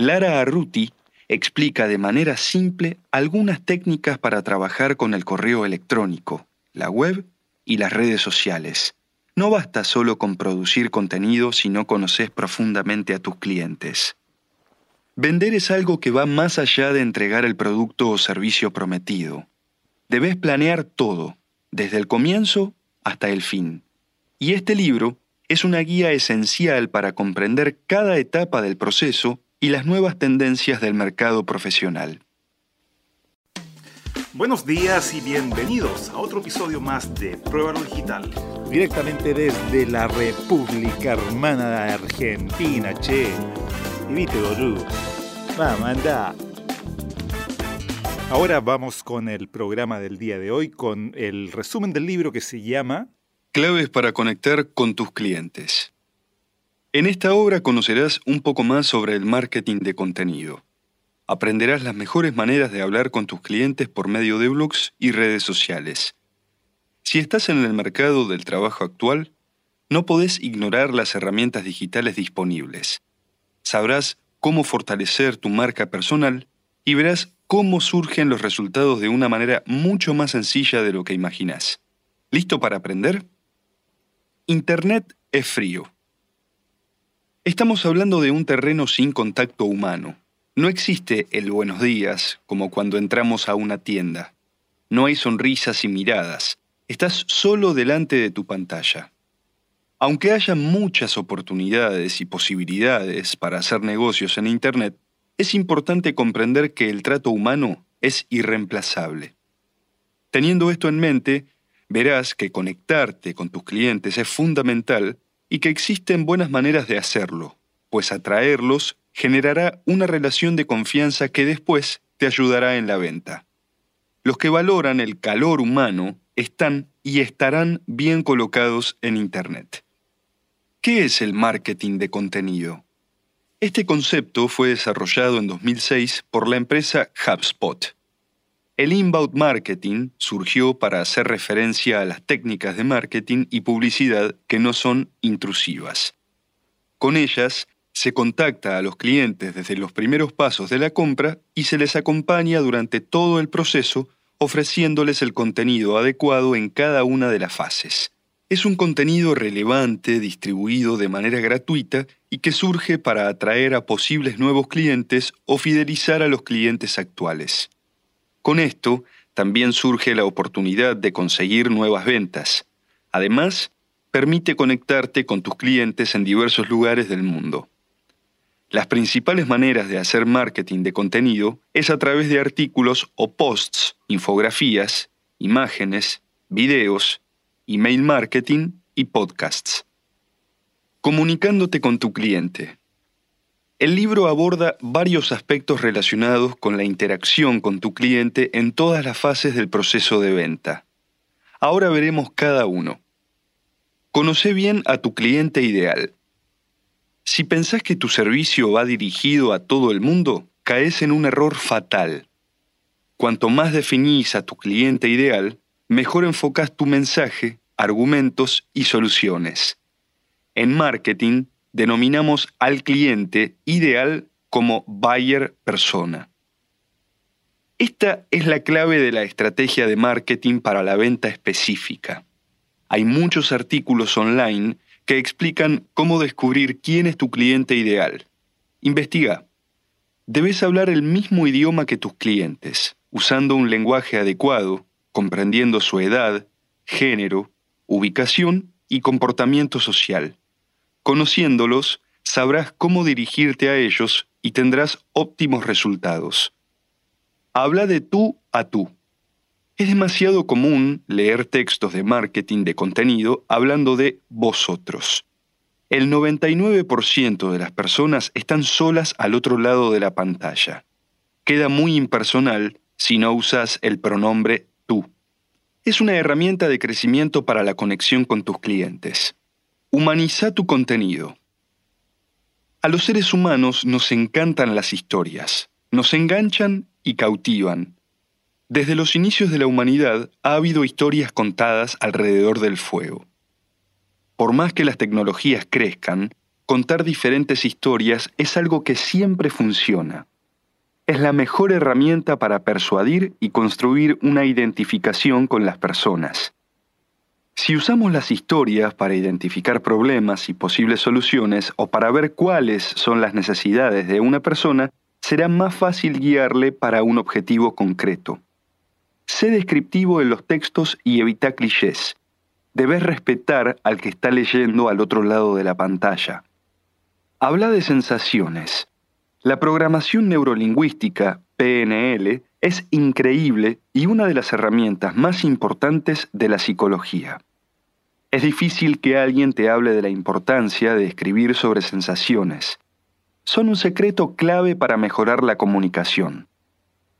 Lara Arruti explica de manera simple algunas técnicas para trabajar con el correo electrónico, la web y las redes sociales. No basta solo con producir contenido si no conoces profundamente a tus clientes. Vender es algo que va más allá de entregar el producto o servicio prometido. Debes planear todo, desde el comienzo hasta el fin. Y este libro es una guía esencial para comprender cada etapa del proceso y las nuevas tendencias del mercado profesional. Buenos días y bienvenidos a otro episodio más de Prueba Digital. Directamente desde la República Hermana de Argentina, che. Y viste, boludo. Vamos, anda. Ahora vamos con el programa del día de hoy, con el resumen del libro que se llama Claves para conectar con tus clientes. En esta obra conocerás un poco más sobre el marketing de contenido. Aprenderás las mejores maneras de hablar con tus clientes por medio de blogs y redes sociales. Si estás en el mercado del trabajo actual, no podés ignorar las herramientas digitales disponibles. Sabrás cómo fortalecer tu marca personal y verás cómo surgen los resultados de una manera mucho más sencilla de lo que imaginas. ¿Listo para aprender? Internet es frío Estamos hablando de un terreno sin contacto humano. No existe el buenos días como cuando entramos a una tienda. No hay sonrisas y miradas. Estás solo delante de tu pantalla. Aunque haya muchas oportunidades y posibilidades para hacer negocios en Internet, es importante comprender que el trato humano es irreemplazable. Teniendo esto en mente, verás que conectarte con tus clientes es fundamental y que existen buenas maneras de hacerlo, pues atraerlos generará una relación de confianza que después te ayudará en la venta. Los que valoran el calor humano están y estarán bien colocados en Internet. ¿Qué es el marketing de contenido? Este concepto fue desarrollado en 2006 por la empresa HubSpot el inbound marketing surgió para hacer referencia a las técnicas de marketing y publicidad que no son intrusivas. Con ellas, se contacta a los clientes desde los primeros pasos de la compra y se les acompaña durante todo el proceso ofreciéndoles el contenido adecuado en cada una de las fases. Es un contenido relevante distribuido de manera gratuita y que surge para atraer a posibles nuevos clientes o fidelizar a los clientes actuales. Con esto, también surge la oportunidad de conseguir nuevas ventas. Además, permite conectarte con tus clientes en diversos lugares del mundo. Las principales maneras de hacer marketing de contenido es a través de artículos o posts, infografías, imágenes, videos, email marketing y podcasts. Comunicándote con tu cliente. El libro aborda varios aspectos relacionados con la interacción con tu cliente en todas las fases del proceso de venta. Ahora veremos cada uno. Conoce bien a tu cliente ideal. Si pensás que tu servicio va dirigido a todo el mundo, caes en un error fatal. Cuanto más definís a tu cliente ideal, mejor enfocas tu mensaje, argumentos y soluciones. En marketing, denominamos al cliente ideal como buyer persona. Esta es la clave de la estrategia de marketing para la venta específica. Hay muchos artículos online que explican cómo descubrir quién es tu cliente ideal. Investiga. Debes hablar el mismo idioma que tus clientes, usando un lenguaje adecuado, comprendiendo su edad, género, ubicación y comportamiento social. Conociéndolos, sabrás cómo dirigirte a ellos y tendrás óptimos resultados. Habla de tú a tú. Es demasiado común leer textos de marketing de contenido hablando de vosotros. El 99% de las personas están solas al otro lado de la pantalla. Queda muy impersonal si no usas el pronombre tú. Es una herramienta de crecimiento para la conexión con tus clientes. Humaniza tu contenido. A los seres humanos nos encantan las historias, nos enganchan y cautivan. Desde los inicios de la humanidad ha habido historias contadas alrededor del fuego. Por más que las tecnologías crezcan, contar diferentes historias es algo que siempre funciona. Es la mejor herramienta para persuadir y construir una identificación con las personas. Si usamos las historias para identificar problemas y posibles soluciones o para ver cuáles son las necesidades de una persona, será más fácil guiarle para un objetivo concreto. Sé descriptivo en los textos y evita clichés. Debes respetar al que está leyendo al otro lado de la pantalla. Habla de sensaciones. La programación neurolingüística, PNL, es increíble y una de las herramientas más importantes de la psicología. Es difícil que alguien te hable de la importancia de escribir sobre sensaciones. Son un secreto clave para mejorar la comunicación.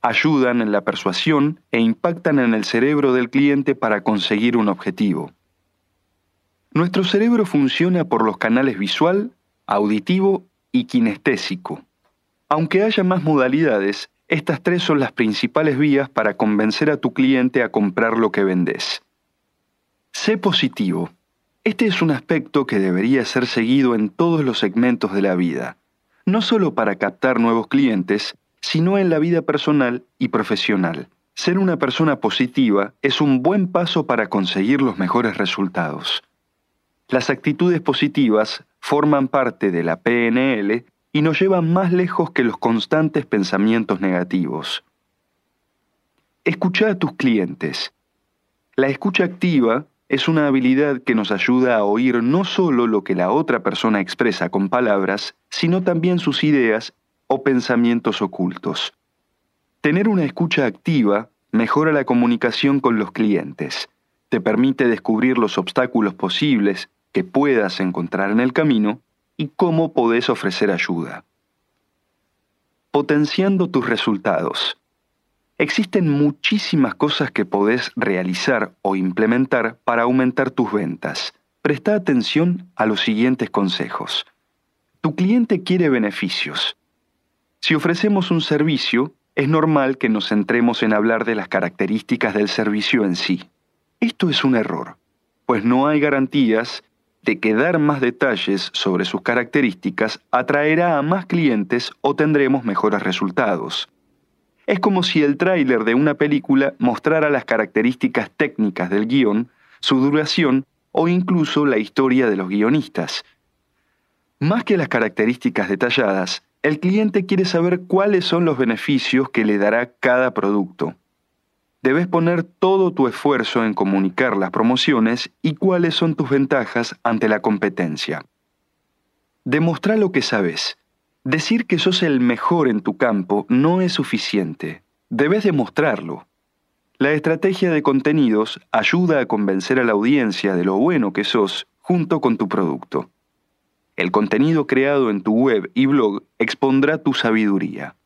Ayudan en la persuasión e impactan en el cerebro del cliente para conseguir un objetivo. Nuestro cerebro funciona por los canales visual, auditivo y kinestésico. Aunque haya más modalidades, estas tres son las principales vías para convencer a tu cliente a comprar lo que vendes. Sé positivo. Este es un aspecto que debería ser seguido en todos los segmentos de la vida, no solo para captar nuevos clientes, sino en la vida personal y profesional. Ser una persona positiva es un buen paso para conseguir los mejores resultados. Las actitudes positivas forman parte de la PNL y nos llevan más lejos que los constantes pensamientos negativos. Escucha a tus clientes. La escucha activa es una habilidad que nos ayuda a oír no solo lo que la otra persona expresa con palabras, sino también sus ideas o pensamientos ocultos. Tener una escucha activa mejora la comunicación con los clientes, te permite descubrir los obstáculos posibles que puedas encontrar en el camino y cómo podés ofrecer ayuda. Potenciando tus resultados. Existen muchísimas cosas que podés realizar o implementar para aumentar tus ventas. Presta atención a los siguientes consejos. Tu cliente quiere beneficios. Si ofrecemos un servicio, es normal que nos centremos en hablar de las características del servicio en sí. Esto es un error, pues no hay garantías de que dar más detalles sobre sus características atraerá a más clientes o tendremos mejores resultados. Es como si el tráiler de una película mostrara las características técnicas del guion, su duración o incluso la historia de los guionistas. Más que las características detalladas, el cliente quiere saber cuáles son los beneficios que le dará cada producto debes poner todo tu esfuerzo en comunicar las promociones y cuáles son tus ventajas ante la competencia. Demostrar lo que sabes. Decir que sos el mejor en tu campo no es suficiente. Debes demostrarlo. La estrategia de contenidos ayuda a convencer a la audiencia de lo bueno que sos junto con tu producto. El contenido creado en tu web y blog expondrá tu sabiduría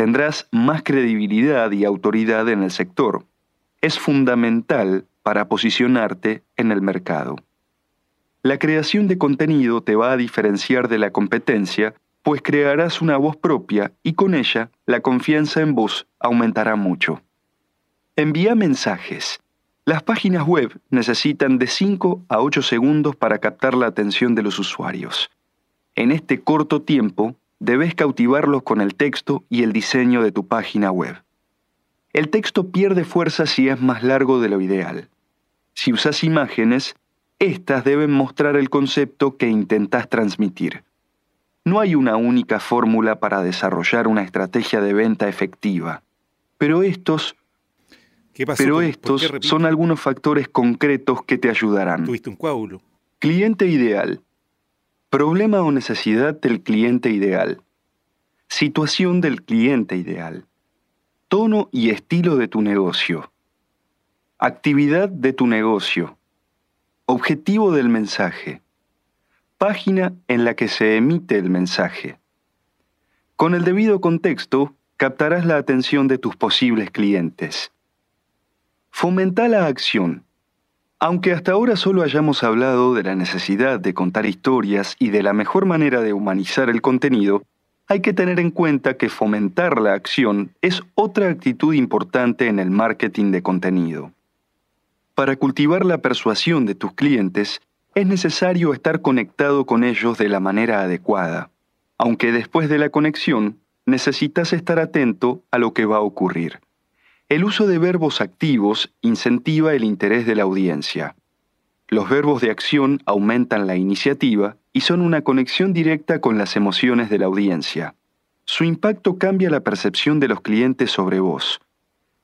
tendrás más credibilidad y autoridad en el sector. Es fundamental para posicionarte en el mercado. La creación de contenido te va a diferenciar de la competencia, pues crearás una voz propia y con ella la confianza en vos aumentará mucho. Envía mensajes. Las páginas web necesitan de 5 a 8 segundos para captar la atención de los usuarios. En este corto tiempo, debes cautivarlos con el texto y el diseño de tu página web. El texto pierde fuerza si es más largo de lo ideal. Si usas imágenes, éstas deben mostrar el concepto que intentas transmitir. No hay una única fórmula para desarrollar una estrategia de venta efectiva, pero estos, Pero estos son algunos factores concretos que te ayudarán. Tuviste un coágulo. Cliente ideal. Problema o necesidad del cliente ideal. Situación del cliente ideal. Tono y estilo de tu negocio. Actividad de tu negocio. Objetivo del mensaje. Página en la que se emite el mensaje. Con el debido contexto, captarás la atención de tus posibles clientes. Fomenta la acción. Aunque hasta ahora solo hayamos hablado de la necesidad de contar historias y de la mejor manera de humanizar el contenido, hay que tener en cuenta que fomentar la acción es otra actitud importante en el marketing de contenido. Para cultivar la persuasión de tus clientes, es necesario estar conectado con ellos de la manera adecuada, aunque después de la conexión necesitas estar atento a lo que va a ocurrir. El uso de verbos activos incentiva el interés de la audiencia. Los verbos de acción aumentan la iniciativa y son una conexión directa con las emociones de la audiencia. Su impacto cambia la percepción de los clientes sobre vos.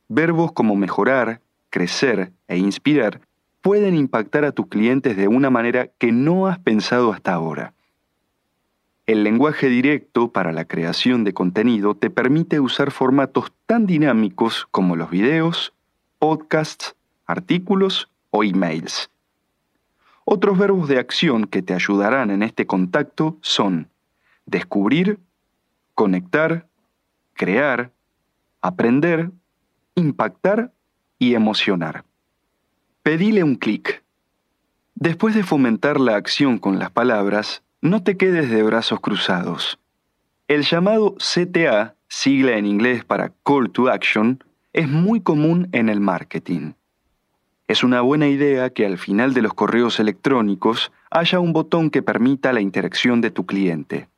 Verbos como mejorar, crecer e inspirar pueden impactar a tus clientes de una manera que no has pensado hasta ahora. El lenguaje directo para la creación de contenido te permite usar formatos tan dinámicos como los videos, podcasts, artículos o emails. Otros verbos de acción que te ayudarán en este contacto son descubrir, conectar, crear, aprender, impactar y emocionar. Pedile un clic. Después de fomentar la acción con las palabras, no te quedes de brazos cruzados. El llamado CTA, sigla en inglés para Call to Action, es muy común en el marketing. Es una buena idea que al final de los correos electrónicos haya un botón que permita la interacción de tu cliente.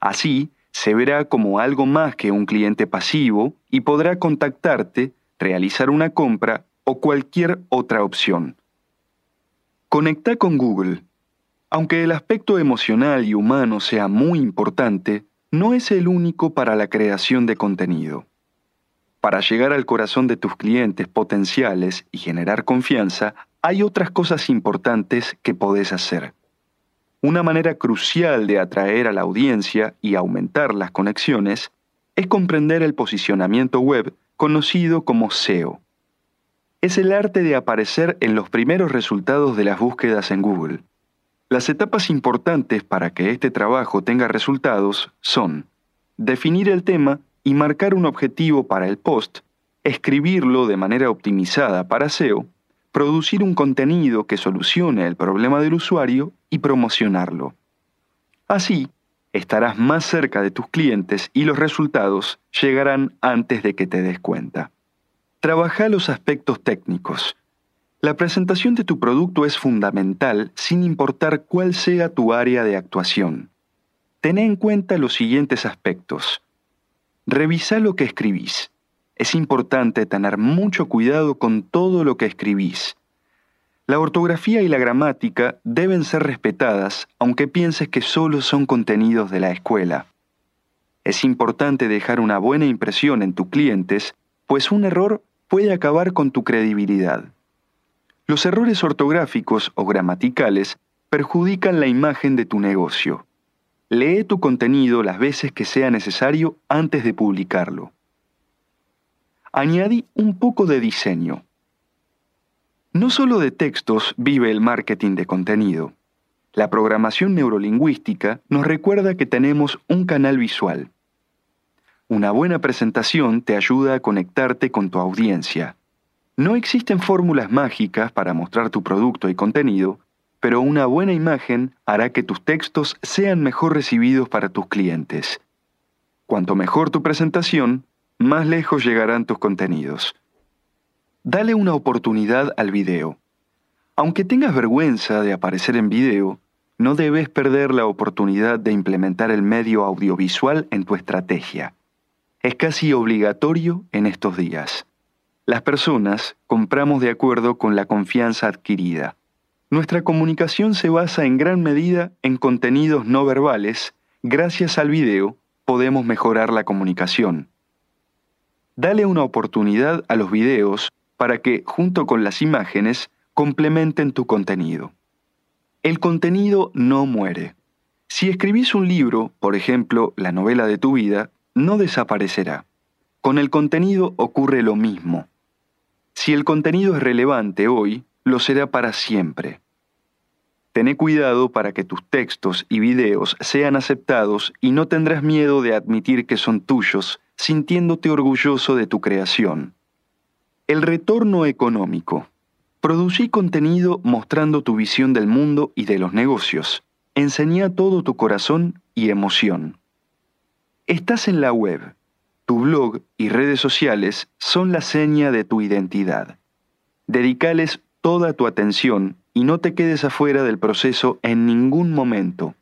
Así, se verá como algo más que un cliente pasivo y podrá contactarte, realizar una compra o cualquier otra opción. Conecta con Google. Aunque el aspecto emocional y humano sea muy importante, no es el único para la creación de contenido. Para llegar al corazón de tus clientes potenciales y generar confianza, hay otras cosas importantes que podés hacer. Una manera crucial de atraer a la audiencia y aumentar las conexiones es comprender el posicionamiento web conocido como SEO. Es el arte de aparecer en los primeros resultados de las búsquedas en Google. Las etapas importantes para que este trabajo tenga resultados son definir el tema y marcar un objetivo para el post, escribirlo de manera optimizada para SEO, producir un contenido que solucione el problema del usuario y promocionarlo. Así, estarás más cerca de tus clientes y los resultados llegarán antes de que te des cuenta. Trabaja los aspectos técnicos. La presentación de tu producto es fundamental sin importar cuál sea tu área de actuación. Ten en cuenta los siguientes aspectos. Revisa lo que escribís. Es importante tener mucho cuidado con todo lo que escribís. La ortografía y la gramática deben ser respetadas, aunque pienses que solo son contenidos de la escuela. Es importante dejar una buena impresión en tus clientes, pues un error puede acabar con tu credibilidad. Los errores ortográficos o gramaticales perjudican la imagen de tu negocio. Lee tu contenido las veces que sea necesario antes de publicarlo. Añadí un poco de diseño. No solo de textos vive el marketing de contenido. La programación neurolingüística nos recuerda que tenemos un canal visual. Una buena presentación te ayuda a conectarte con tu audiencia. No existen fórmulas mágicas para mostrar tu producto y contenido, pero una buena imagen hará que tus textos sean mejor recibidos para tus clientes. Cuanto mejor tu presentación, más lejos llegarán tus contenidos. Dale una oportunidad al video. Aunque tengas vergüenza de aparecer en video, no debes perder la oportunidad de implementar el medio audiovisual en tu estrategia. Es casi obligatorio en estos días. Las personas compramos de acuerdo con la confianza adquirida. Nuestra comunicación se basa en gran medida en contenidos no verbales. Gracias al video podemos mejorar la comunicación. Dale una oportunidad a los videos para que, junto con las imágenes, complementen tu contenido. El contenido no muere. Si escribís un libro, por ejemplo, la novela de tu vida, no desaparecerá. Con el contenido ocurre lo mismo. Si el contenido es relevante hoy, lo será para siempre. Tené cuidado para que tus textos y videos sean aceptados y no tendrás miedo de admitir que son tuyos, sintiéndote orgulloso de tu creación. El retorno económico. Producí contenido mostrando tu visión del mundo y de los negocios. Enseñá todo tu corazón y emoción. Estás en la web. Tu blog y redes sociales son la seña de tu identidad. Dedicales toda tu atención y no te quedes afuera del proceso en ningún momento.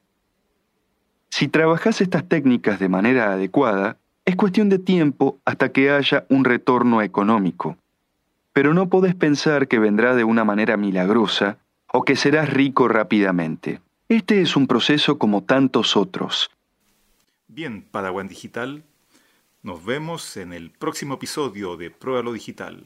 Si trabajas estas técnicas de manera adecuada, es cuestión de tiempo hasta que haya un retorno económico. Pero no podés pensar que vendrá de una manera milagrosa o que serás rico rápidamente. Este es un proceso como tantos otros. Bien, Padawan Digital, nos vemos en el próximo episodio de Pruébalo Digital.